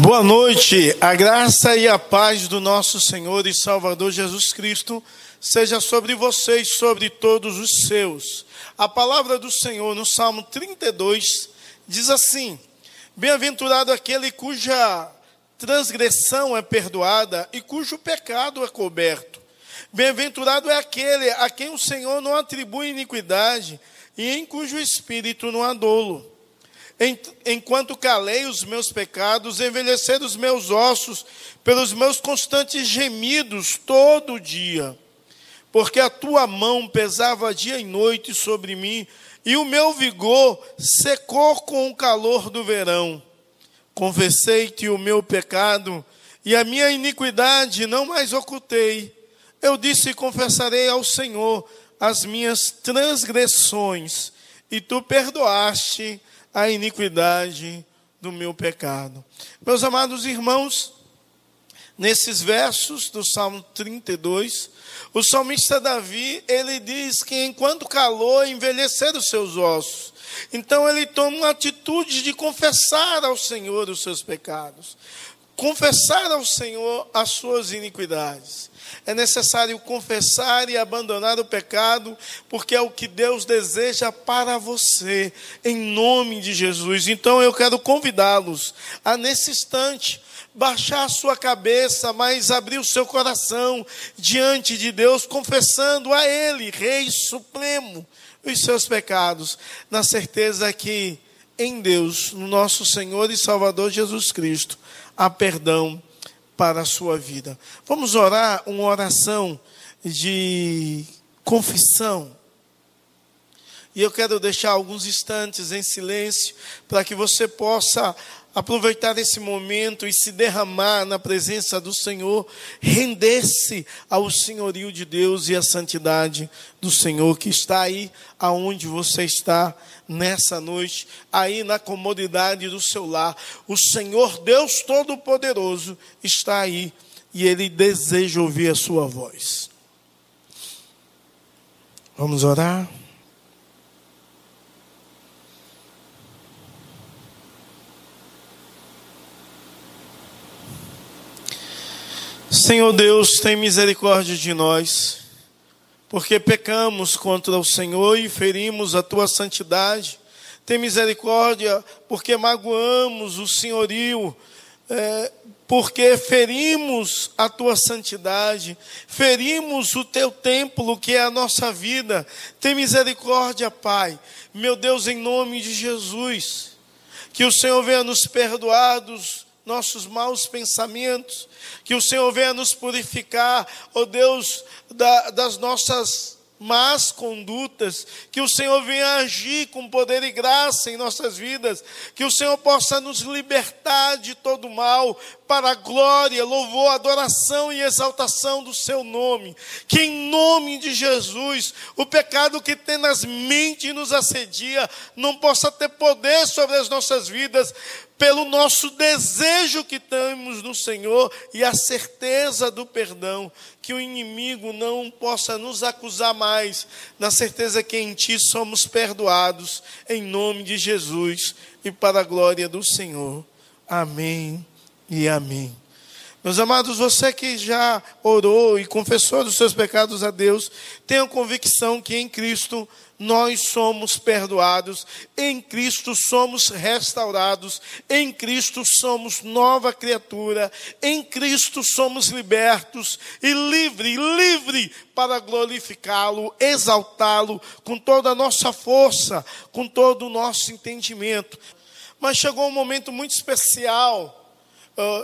Boa noite, a graça e a paz do nosso Senhor e Salvador Jesus Cristo seja sobre vocês, sobre todos os seus. A palavra do Senhor no Salmo 32 diz assim: Bem-aventurado aquele cuja transgressão é perdoada e cujo pecado é coberto. Bem-aventurado é aquele a quem o Senhor não atribui iniquidade e em cujo espírito não há dolo. Enquanto calei os meus pecados, envelheceram os meus ossos pelos meus constantes gemidos todo dia. Porque a tua mão pesava dia e noite sobre mim, e o meu vigor secou com o calor do verão. Confessei-te o meu pecado, e a minha iniquidade não mais ocultei. Eu disse: confessarei ao Senhor as minhas transgressões, e tu perdoaste a iniquidade do meu pecado. Meus amados irmãos, nesses versos do Salmo 32, o salmista Davi, ele diz que enquanto calor envelheceram seus ossos. Então ele toma uma atitude de confessar ao Senhor os seus pecados, confessar ao Senhor as suas iniquidades. É necessário confessar e abandonar o pecado, porque é o que Deus deseja para você, em nome de Jesus. Então eu quero convidá-los a, nesse instante, baixar a sua cabeça, mas abrir o seu coração diante de Deus, confessando a Ele, Rei Supremo, os seus pecados, na certeza que em Deus, no nosso Senhor e Salvador Jesus Cristo, há perdão para a sua vida. Vamos orar uma oração de confissão. E eu quero deixar alguns instantes em silêncio para que você possa aproveitar esse momento e se derramar na presença do Senhor, render-se ao senhorio de Deus e à santidade do Senhor que está aí aonde você está nessa noite, aí na comodidade do seu lar. O Senhor Deus Todo-Poderoso está aí e ele deseja ouvir a sua voz. Vamos orar? Senhor Deus, tem misericórdia de nós, porque pecamos contra o Senhor e ferimos a tua santidade. Tem misericórdia, porque magoamos o senhorio, é, porque ferimos a tua santidade, ferimos o teu templo, que é a nossa vida. Tem misericórdia, Pai, meu Deus, em nome de Jesus, que o Senhor venha nos perdoar dos nossos maus pensamentos, que o Senhor venha nos purificar, ó oh Deus, da, das nossas más condutas, que o Senhor venha agir com poder e graça em nossas vidas, que o Senhor possa nos libertar de todo mal, para a glória, louvor, adoração e exaltação do seu nome. Que em nome de Jesus, o pecado que tem nas mentes nos assedia não possa ter poder sobre as nossas vidas, pelo nosso desejo que temos no Senhor e a certeza do perdão, que o inimigo não possa nos acusar mais, na certeza que em Ti somos perdoados, em nome de Jesus e para a glória do Senhor. Amém e amém. Meus amados, você que já orou e confessou dos seus pecados a Deus, tenha convicção que em Cristo nós somos perdoados, em Cristo somos restaurados, em Cristo somos nova criatura, em Cristo somos libertos e livre, livre para glorificá-lo, exaltá-lo com toda a nossa força, com todo o nosso entendimento. Mas chegou um momento muito especial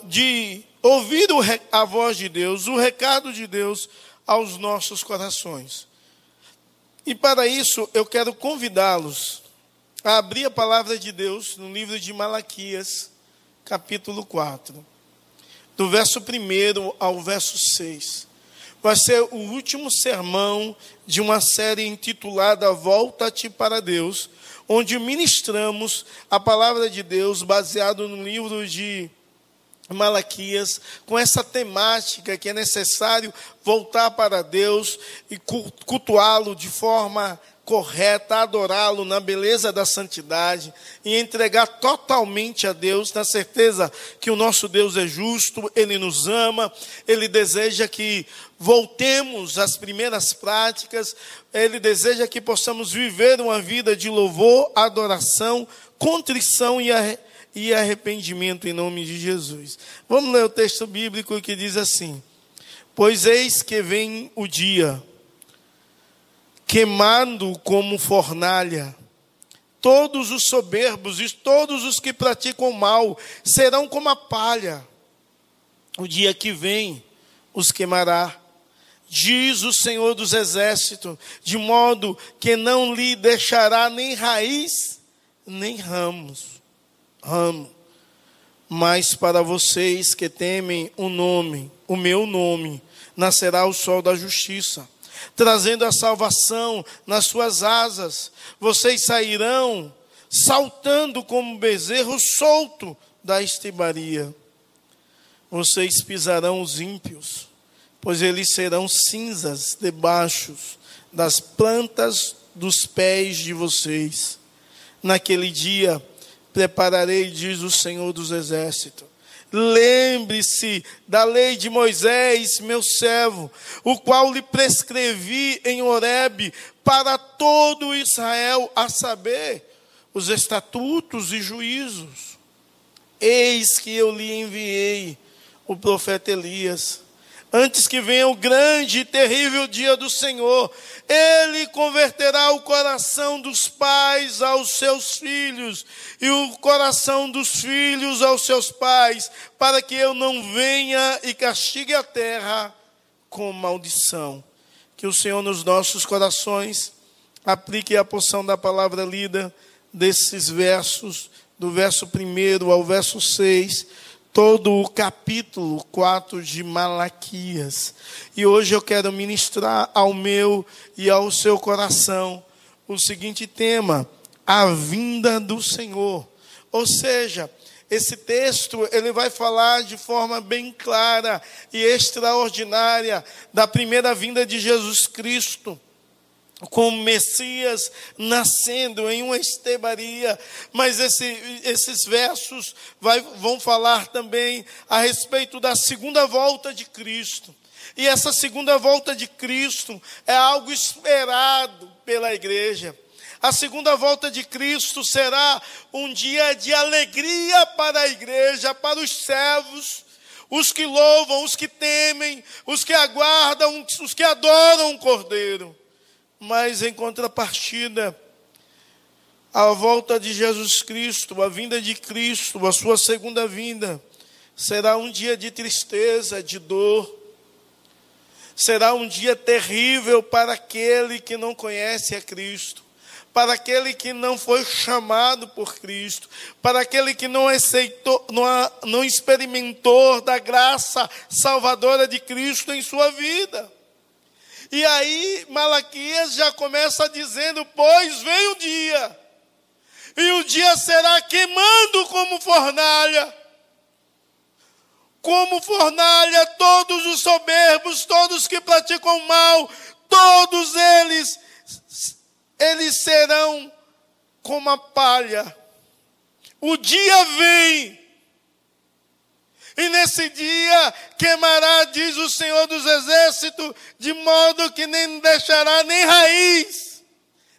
de ouvir a voz de Deus, o recado de Deus aos nossos corações. E para isso eu quero convidá-los a abrir a palavra de Deus no livro de Malaquias, capítulo 4, do verso 1 ao verso 6. Vai ser o último sermão de uma série intitulada Volta-te para Deus, onde ministramos a palavra de Deus baseado no livro de Malaquias, com essa temática que é necessário voltar para Deus e cultuá-lo de forma correta, adorá-lo na beleza da santidade e entregar totalmente a Deus, na certeza que o nosso Deus é justo, ele nos ama, ele deseja que voltemos às primeiras práticas, ele deseja que possamos viver uma vida de louvor, adoração, contrição e arrependimento em nome de Jesus. Vamos ler o texto bíblico que diz assim: Pois eis que vem o dia queimando como fornalha. Todos os soberbos e todos os que praticam mal serão como a palha. O dia que vem os queimará, diz o Senhor dos Exércitos, de modo que não lhe deixará nem raiz, nem ramos, ramo. Mas para vocês que temem o nome, o meu nome, nascerá o sol da justiça trazendo a salvação nas suas asas. Vocês sairão saltando como bezerro solto da estibaria. Vocês pisarão os ímpios, pois eles serão cinzas debaixo das plantas dos pés de vocês. Naquele dia prepararei, diz o Senhor dos Exércitos, Lembre-se da lei de Moisés, meu servo, o qual lhe prescrevi em Horebe para todo Israel, a saber, os estatutos e juízos. Eis que eu lhe enviei o profeta Elias antes que venha o grande e terrível dia do Senhor, ele converterá o coração dos pais aos seus filhos e o coração dos filhos aos seus pais, para que eu não venha e castigue a terra com maldição. Que o Senhor nos nossos corações aplique a porção da palavra lida desses versos, do verso 1 ao verso 6 todo o capítulo 4 de Malaquias. E hoje eu quero ministrar ao meu e ao seu coração o seguinte tema: a vinda do Senhor. Ou seja, esse texto ele vai falar de forma bem clara e extraordinária da primeira vinda de Jesus Cristo como Messias nascendo em uma estebaria, mas esse, esses versos vai, vão falar também a respeito da segunda volta de Cristo. E essa segunda volta de Cristo é algo esperado pela igreja. A segunda volta de Cristo será um dia de alegria para a igreja, para os servos, os que louvam, os que temem, os que aguardam, os que adoram o Cordeiro. Mas em contrapartida, a volta de Jesus Cristo, a vinda de Cristo, a sua segunda vinda, será um dia de tristeza, de dor. Será um dia terrível para aquele que não conhece a Cristo, para aquele que não foi chamado por Cristo, para aquele que não aceitou, não, não experimentou da graça salvadora de Cristo em sua vida. E aí Malaquias já começa dizendo: Pois vem o dia, e o dia será queimando como fornalha. Como fornalha, todos os soberbos, todos que praticam mal, todos eles, eles serão como a palha. O dia vem, e nesse dia queimará, diz o Senhor dos Exércitos, de modo que nem deixará nem raiz,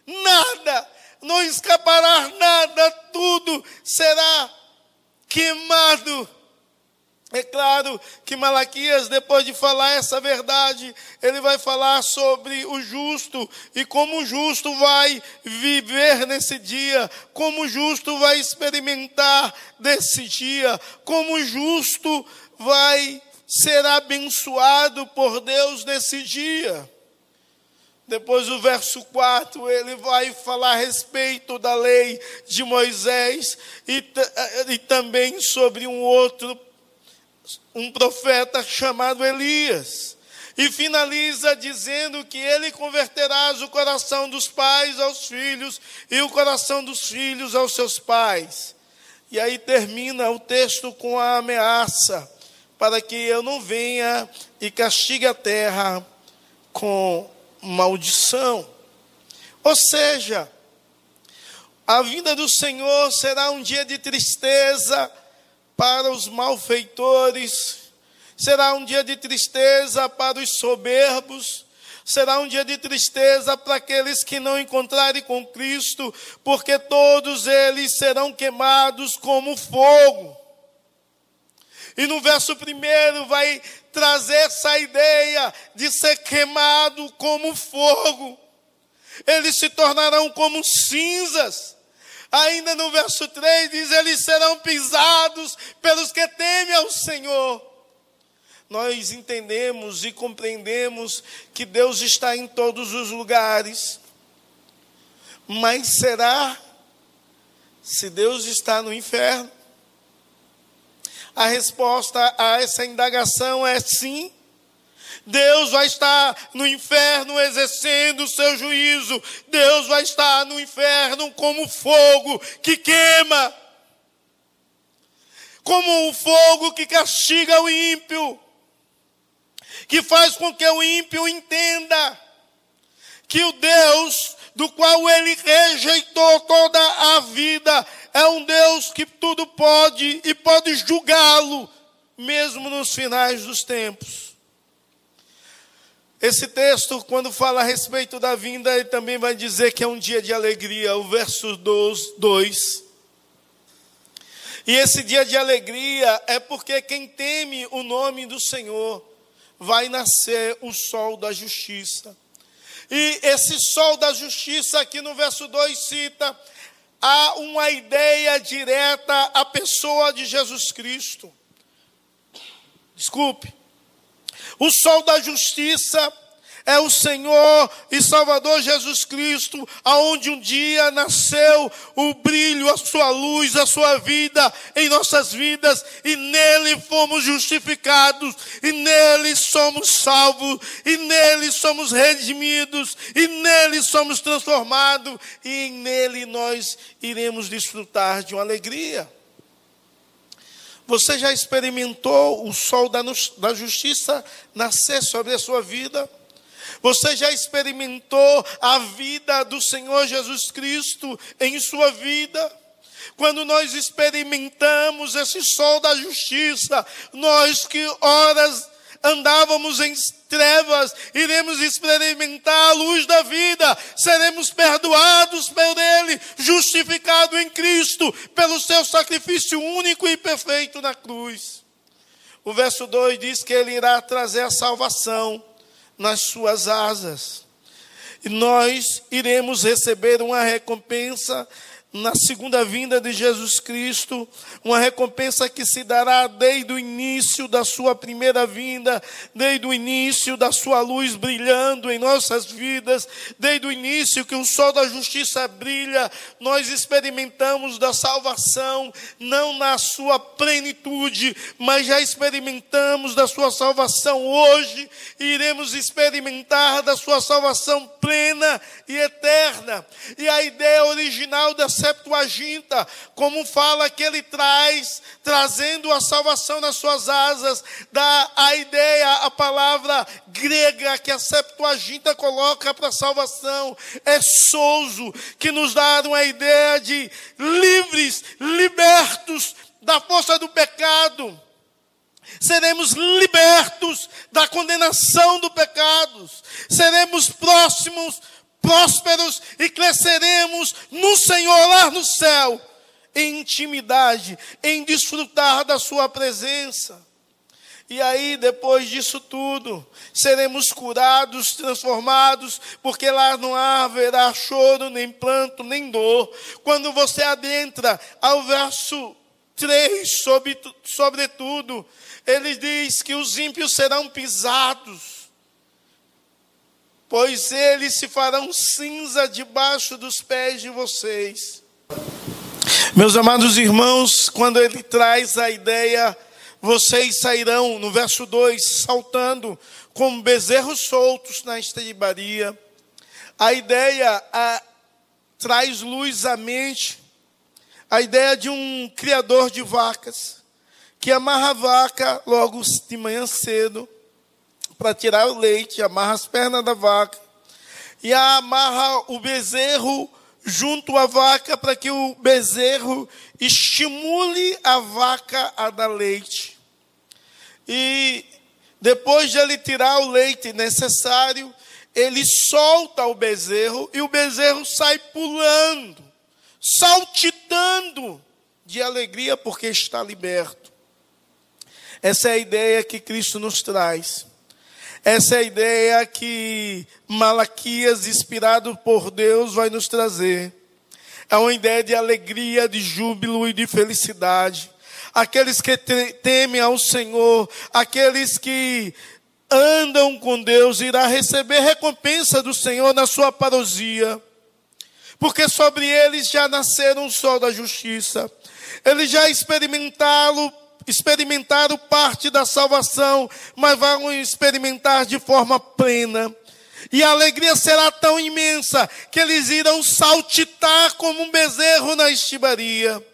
nada, não escapará nada, tudo será queimado. É claro que Malaquias, depois de falar essa verdade, ele vai falar sobre o justo e como o justo vai viver nesse dia, como o justo vai experimentar desse dia, como o justo vai ser abençoado por Deus nesse dia. Depois o verso 4, ele vai falar a respeito da lei de Moisés e, e também sobre um outro um profeta chamado Elias. E finaliza dizendo que ele converterá o coração dos pais aos filhos e o coração dos filhos aos seus pais. E aí termina o texto com a ameaça para que eu não venha e castigue a terra com maldição. Ou seja, a vinda do Senhor será um dia de tristeza para os malfeitores, será um dia de tristeza para os soberbos, será um dia de tristeza para aqueles que não encontrarem com Cristo, porque todos eles serão queimados como fogo. E no verso primeiro vai trazer essa ideia de ser queimado como fogo. Eles se tornarão como cinzas. Ainda no verso 3 diz: Eles serão pisados pelos que temem ao Senhor. Nós entendemos e compreendemos que Deus está em todos os lugares. Mas será se Deus está no inferno? A resposta a essa indagação é sim. Deus vai estar no inferno exercendo o seu juízo. Deus vai estar no inferno como fogo que queima. Como o fogo que castiga o ímpio. Que faz com que o ímpio entenda que o Deus do qual ele rejeitou toda a vida é um Deus que tudo pode e pode julgá-lo, mesmo nos finais dos tempos. Esse texto, quando fala a respeito da vinda, ele também vai dizer que é um dia de alegria, o verso 2. E esse dia de alegria é porque quem teme o nome do Senhor vai nascer o sol da justiça. E esse sol da justiça, aqui no verso 2 cita, há uma ideia direta à pessoa de Jesus Cristo. Desculpe. O sol da justiça é o Senhor e Salvador Jesus Cristo, aonde um dia nasceu o brilho, a sua luz, a sua vida em nossas vidas, e nele fomos justificados, e nele somos salvos, e nele somos redimidos, e nele somos transformados, e nele nós iremos desfrutar de uma alegria. Você já experimentou o sol da, justiça nascer sobre a sua vida? Você já experimentou a vida do Senhor Jesus Cristo em sua vida? Quando nós experimentamos esse sol da justiça, nós que horas andávamos em trevas, iremos experimentar a luz da vida, seremos perdoados por Ele, justificados em Cristo, pelo seu sacrifício único e perfeito na cruz. O verso 2 diz que Ele irá trazer a salvação nas suas asas. E nós iremos receber uma recompensa na segunda vinda de Jesus Cristo, uma recompensa que se dará desde o início da sua primeira vinda, desde o início da sua luz brilhando em nossas vidas, desde o início que o sol da justiça brilha, nós experimentamos da salvação, não na sua plenitude, mas já experimentamos da sua salvação hoje, e iremos experimentar da sua salvação plena e eterna. E a ideia original da Septuaginta, como fala que ele traz, trazendo a salvação nas suas asas, dá a ideia, a palavra grega que a Septuaginta coloca para salvação, é souzo, que nos dá uma ideia de livres, libertos da força do pecado. Seremos libertos da condenação do pecado, seremos próximos prósperos e cresceremos no Senhor lá no céu, em intimidade, em desfrutar da Sua presença. E aí, depois disso tudo, seremos curados, transformados, porque lá não haverá choro, nem planto, nem dor. Quando você adentra ao verso 3, sobre, sobretudo, ele diz que os ímpios serão pisados pois eles se farão cinza debaixo dos pés de vocês. Meus amados irmãos, quando ele traz a ideia, vocês sairão, no verso 2, saltando como bezerros soltos na estribaria. A ideia a, traz luz à mente, a ideia de um criador de vacas, que amarra a vaca logo de manhã cedo, para tirar o leite, amarra as pernas da vaca. e amarra o bezerro junto à vaca para que o bezerro estimule a vaca a dar leite. E depois de ele tirar o leite necessário, ele solta o bezerro e o bezerro sai pulando, saltitando de alegria porque está liberto. Essa é a ideia que Cristo nos traz. Essa é a ideia que Malaquias, inspirado por Deus, vai nos trazer. É uma ideia de alegria, de júbilo e de felicidade. Aqueles que temem ao Senhor, aqueles que andam com Deus, irá receber recompensa do Senhor na sua parousia. Porque sobre eles já nasceram o sol da justiça. Eles já experimentaram experimentaram parte da salvação, mas vão experimentar de forma plena. E a alegria será tão imensa que eles irão saltitar como um bezerro na estibaria.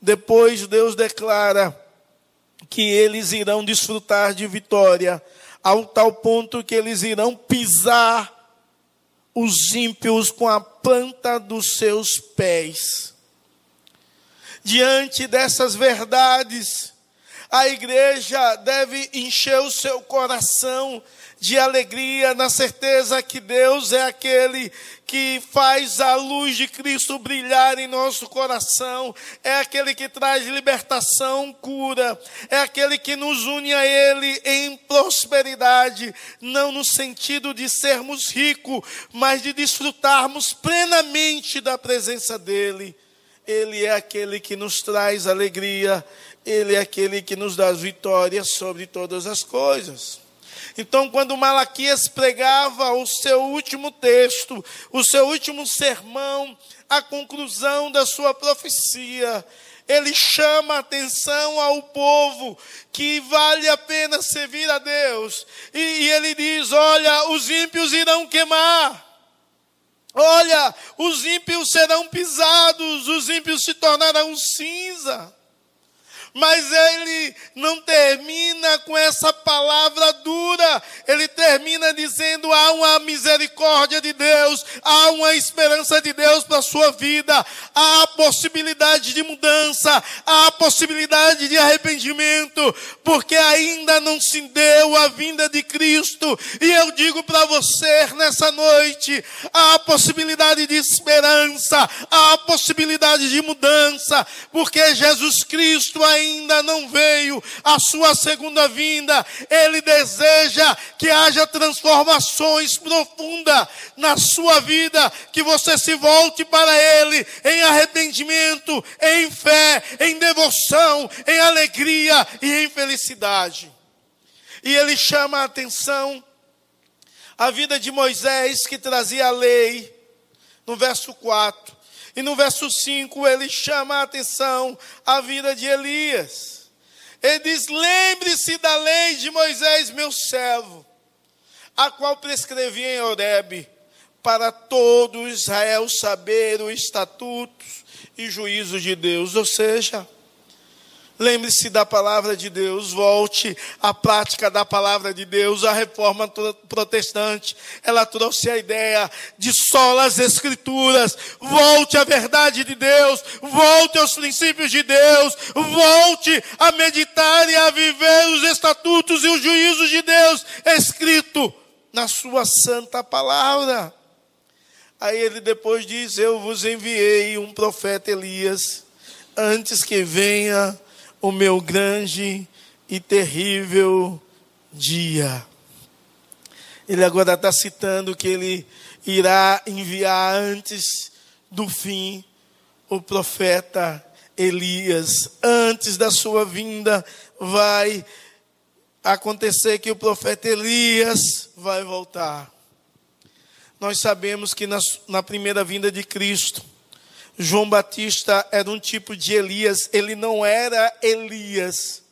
Depois Deus declara que eles irão desfrutar de vitória, ao tal ponto que eles irão pisar os ímpios com a planta dos seus pés. Diante dessas verdades, a igreja deve encher o seu coração de alegria, na certeza que Deus é aquele que faz a luz de Cristo brilhar em nosso coração, é aquele que traz libertação, cura, é aquele que nos une a Ele em prosperidade, não no sentido de sermos ricos, mas de desfrutarmos plenamente da presença dEle. Ele é aquele que nos traz alegria, Ele é aquele que nos dá vitória sobre todas as coisas. Então, quando Malaquias pregava o seu último texto, o seu último sermão, a conclusão da sua profecia, ele chama a atenção ao povo que vale a pena servir a Deus. E, e ele diz: Olha, os ímpios irão queimar. Olha, os ímpios serão pisados, os ímpios se tornarão cinza. Mas ele não termina com essa palavra dura, ele termina dizendo: há uma misericórdia de Deus, há uma esperança de Deus para a sua vida, há possibilidade de mudança, há possibilidade de arrependimento, porque ainda não se deu a vinda de Cristo. E eu digo para você nessa noite: há possibilidade de esperança, há possibilidade de mudança, porque Jesus Cristo ainda ainda não veio a sua segunda vinda. Ele deseja que haja transformações profundas na sua vida, que você se volte para Ele em arrependimento, em fé, em devoção, em alegria e em felicidade. E ele chama a atenção a vida de Moisés que trazia a lei, no verso 4. E no verso 5 ele chama a atenção a vida de Elias. Ele diz: Lembre-se da lei de Moisés, meu servo, a qual prescrevi em Horebe, para todo Israel saber os estatutos e juízos de Deus. Ou seja, Lembre-se da palavra de Deus, volte à prática da palavra de Deus. A reforma protestante, ela trouxe a ideia de solas escrituras. Volte à verdade de Deus, volte aos princípios de Deus, volte a meditar e a viver os estatutos e os juízos de Deus escrito na sua santa palavra. Aí ele depois diz: Eu vos enviei um profeta Elias antes que venha o meu grande e terrível dia. Ele agora está citando que ele irá enviar antes do fim o profeta Elias. Antes da sua vinda, vai acontecer que o profeta Elias vai voltar. Nós sabemos que na, na primeira vinda de Cristo, João Batista era um tipo de Elias, ele não era Elias.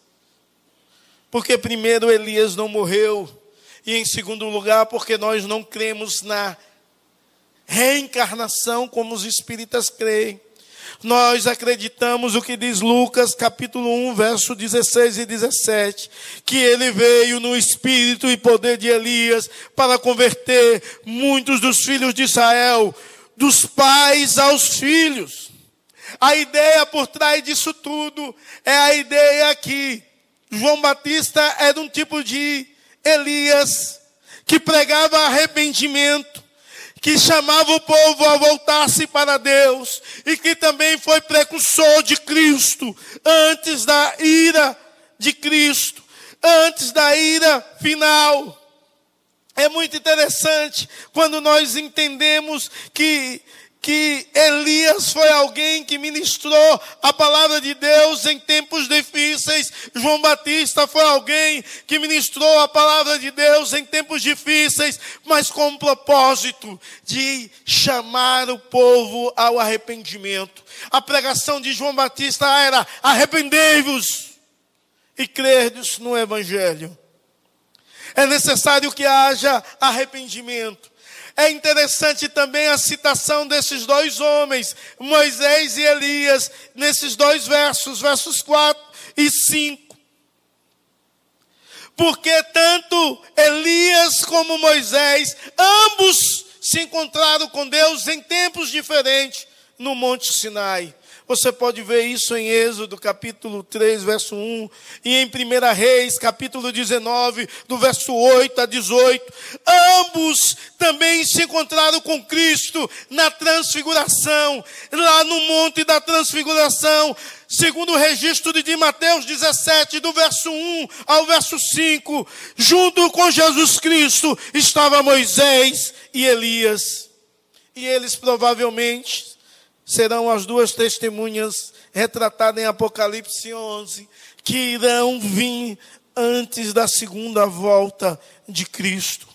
Porque, primeiro, Elias não morreu, e em segundo lugar, porque nós não cremos na reencarnação como os espíritas creem. Nós acreditamos o que diz Lucas, capítulo 1, verso 16 e 17, que ele veio no espírito e poder de Elias para converter muitos dos filhos de Israel, dos pais aos filhos. A ideia por trás disso tudo é a ideia que João Batista era um tipo de Elias que pregava arrependimento, que chamava o povo a voltar-se para Deus e que também foi precursor de Cristo antes da ira de Cristo, antes da ira final. É muito interessante quando nós entendemos que que Elias foi alguém que ministrou a palavra de Deus em tempos difíceis. João Batista foi alguém que ministrou a palavra de Deus em tempos difíceis, mas com o propósito de chamar o povo ao arrependimento. A pregação de João Batista era: arrependei-vos e crerdes no Evangelho. É necessário que haja arrependimento. É interessante também a citação desses dois homens, Moisés e Elias, nesses dois versos, versos 4 e 5. Porque tanto Elias como Moisés, ambos se encontraram com Deus em tempos diferentes no Monte Sinai. Você pode ver isso em Êxodo, capítulo 3, verso 1, e em 1 Reis, capítulo 19, do verso 8 a 18. Ambos também se encontraram com Cristo na transfiguração, lá no Monte da Transfiguração, segundo o registro de Mateus 17, do verso 1 ao verso 5, junto com Jesus Cristo estava Moisés e Elias. E eles provavelmente serão as duas testemunhas retratadas em Apocalipse 11, que irão vir antes da segunda volta de Cristo.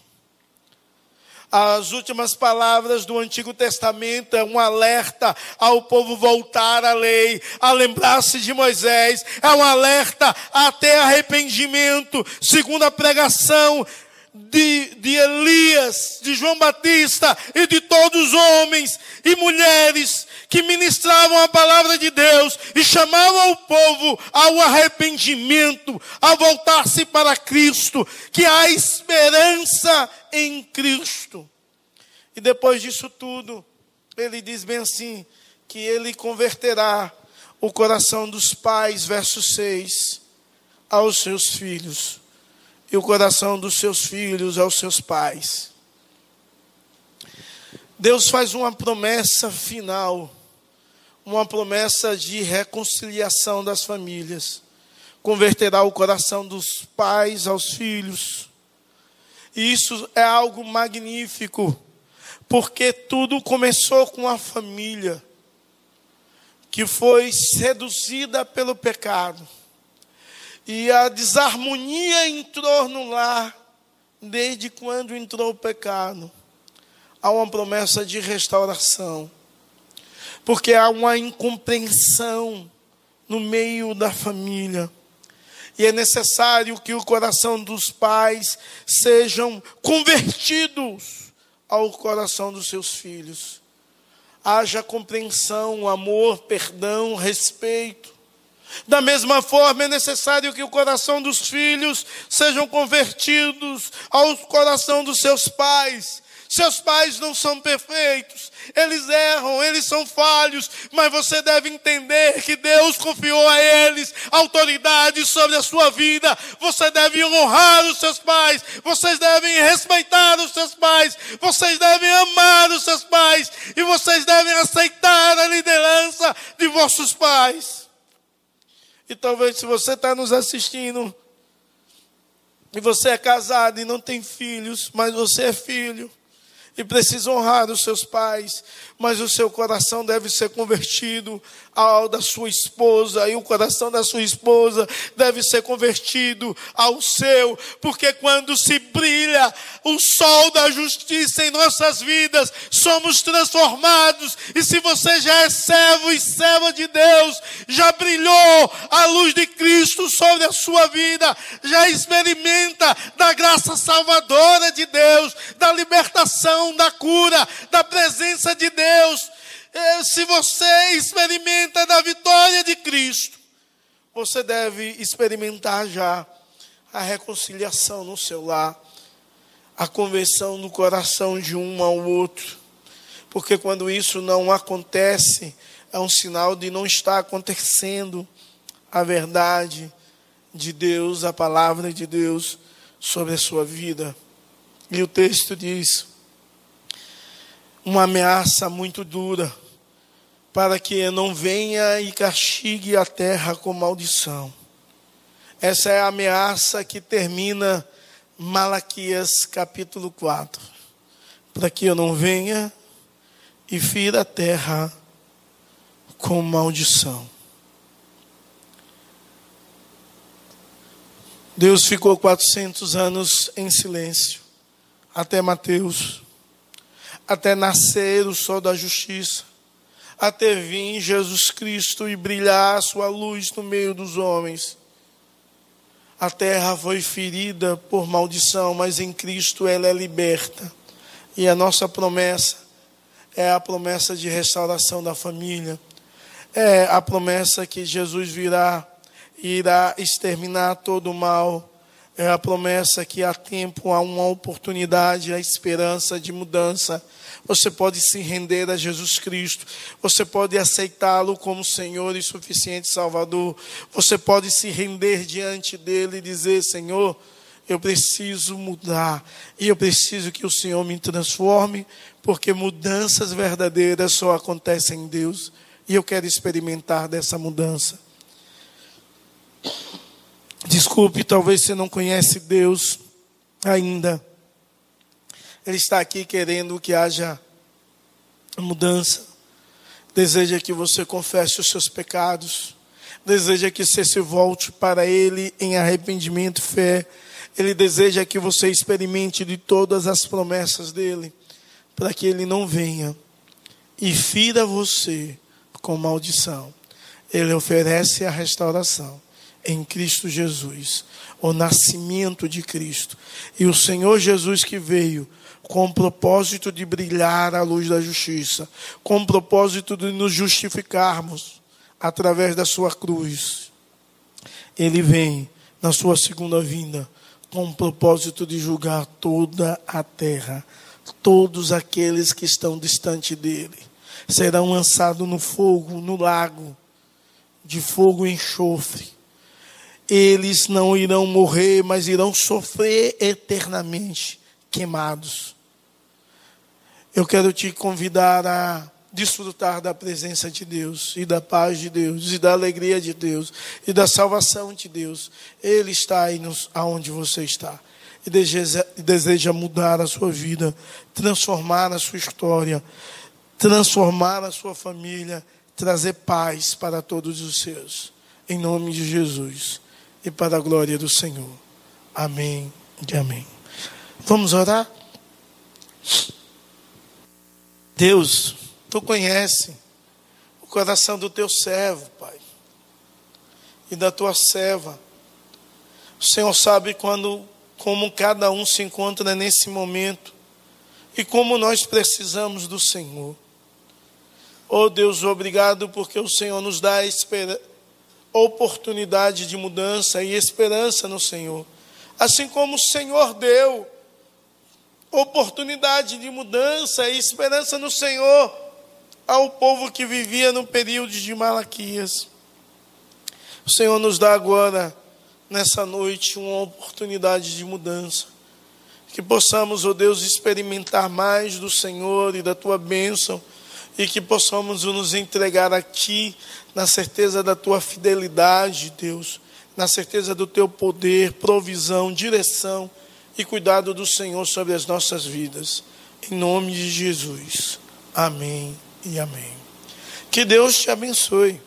As últimas palavras do Antigo Testamento é um alerta ao povo voltar à lei, a lembrar-se de Moisés, é um alerta até arrependimento, segundo a pregação de, de Elias, de João Batista e de todos os homens e mulheres que ministravam a palavra de Deus e chamavam o povo ao arrependimento, a voltar-se para Cristo, que há esperança em Cristo. E depois disso tudo, ele diz bem assim: que ele converterá o coração dos pais, verso 6, aos seus filhos e o coração dos seus filhos aos seus pais. Deus faz uma promessa final, uma promessa de reconciliação das famílias. Converterá o coração dos pais aos filhos. E isso é algo magnífico, porque tudo começou com a família que foi seduzida pelo pecado e a desarmonia entrou no lar desde quando entrou o pecado. Há uma promessa de restauração. Porque há uma incompreensão no meio da família. E é necessário que o coração dos pais sejam convertidos ao coração dos seus filhos. Haja compreensão, amor, perdão, respeito. Da mesma forma, é necessário que o coração dos filhos sejam convertidos ao coração dos seus pais. Seus pais não são perfeitos, eles erram, eles são falhos, mas você deve entender que Deus confiou a eles autoridade sobre a sua vida. Você deve honrar os seus pais, vocês devem respeitar os seus pais, vocês devem amar os seus pais e vocês devem aceitar a liderança de vossos pais. E talvez se você está nos assistindo, e você é casado e não tem filhos, mas você é filho, e precisa honrar os seus pais, mas o seu coração deve ser convertido ao da sua esposa, e o coração da sua esposa deve ser convertido ao seu, porque quando se brilha o sol da justiça em nossas vidas, somos transformados, e se você já é servo e serva de Deus, já brilhou a luz de Cristo sobre a sua vida, já experimenta da graça salvadora de Deus, da libertação, da cura, da presença de Deus, se você experimenta da vitória de Cristo, você deve experimentar já a reconciliação no seu lar, a conversão no coração de um ao outro. Porque quando isso não acontece, é um sinal de não estar acontecendo a verdade de Deus, a palavra de Deus sobre a sua vida. E o texto diz: uma ameaça muito dura, para que não venha e castigue a terra com maldição. Essa é a ameaça que termina Malaquias capítulo 4. Para que eu não venha e fira a terra com maldição. Deus ficou 400 anos em silêncio, até Mateus, até nascer o sol da justiça, até vir Jesus Cristo e brilhar a sua luz no meio dos homens. A terra foi ferida por maldição, mas em Cristo ela é liberta. E a nossa promessa é a promessa de restauração da família, é a promessa que Jesus virá irá exterminar todo o mal. É a promessa que há tempo, há uma oportunidade, há esperança de mudança. Você pode se render a Jesus Cristo. Você pode aceitá-lo como Senhor e suficiente Salvador. Você pode se render diante dele e dizer: Senhor, eu preciso mudar. E eu preciso que o Senhor me transforme, porque mudanças verdadeiras só acontecem em Deus. E eu quero experimentar dessa mudança. Desculpe, talvez você não conhece Deus ainda. Ele está aqui querendo que haja mudança. Deseja que você confesse os seus pecados. Deseja que você se volte para Ele em arrependimento e fé. Ele deseja que você experimente de todas as promessas dele, para que Ele não venha e fira você com maldição. Ele oferece a restauração em Cristo Jesus, o nascimento de Cristo. E o Senhor Jesus que veio com o propósito de brilhar a luz da justiça, com o propósito de nos justificarmos através da sua cruz. Ele vem na sua segunda vinda com o propósito de julgar toda a terra, todos aqueles que estão distante dele serão lançados no fogo, no lago de fogo e enxofre eles não irão morrer, mas irão sofrer eternamente, queimados. Eu quero te convidar a desfrutar da presença de Deus, e da paz de Deus, e da alegria de Deus, e da salvação de Deus. Ele está aí nos, aonde você está. E deseja, deseja mudar a sua vida, transformar a sua história, transformar a sua família, trazer paz para todos os seus. Em nome de Jesus e para a glória do Senhor. Amém e amém. Vamos orar? Deus, tu conhece o coração do teu servo, Pai, e da tua serva. O Senhor sabe quando, como cada um se encontra nesse momento e como nós precisamos do Senhor. Oh Deus, obrigado porque o Senhor nos dá a esperança oportunidade de mudança e esperança no Senhor. Assim como o Senhor deu oportunidade de mudança e esperança no Senhor ao povo que vivia no período de Malaquias. O Senhor nos dá agora, nessa noite, uma oportunidade de mudança. Que possamos, ó oh Deus, experimentar mais do Senhor e da tua bênção e que possamos nos entregar a Ti na certeza da Tua fidelidade, Deus, na certeza do Teu poder, provisão, direção e cuidado do Senhor sobre as nossas vidas. Em nome de Jesus. Amém e amém. Que Deus te abençoe.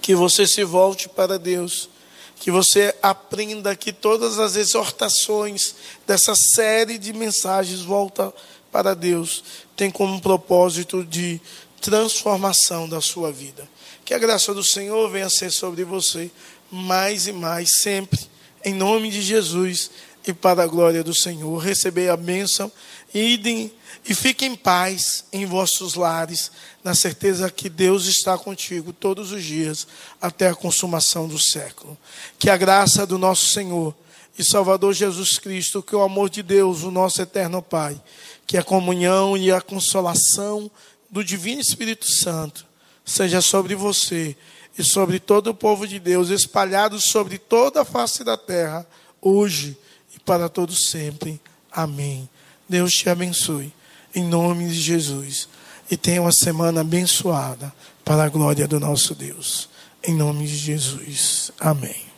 Que você se volte para Deus. Que você aprenda que todas as exortações dessa série de mensagens voltam para Deus tem como propósito de transformação da sua vida. Que a graça do Senhor venha ser sobre você mais e mais, sempre, em nome de Jesus. e para a glória do Senhor. Recebei a bênção e idem e fiquem em paz em vossos lares, na certeza que Deus está contigo todos os dias, até a consumação do século. Que a graça do nosso Senhor e Salvador Jesus Cristo, que o amor de Deus, o nosso eterno Pai, que a comunhão e a consolação do Divino Espírito Santo seja sobre você e sobre todo o povo de Deus, espalhados sobre toda a face da terra, hoje e para todos sempre. Amém. Deus te abençoe em nome de Jesus. E tenha uma semana abençoada para a glória do nosso Deus. Em nome de Jesus. Amém.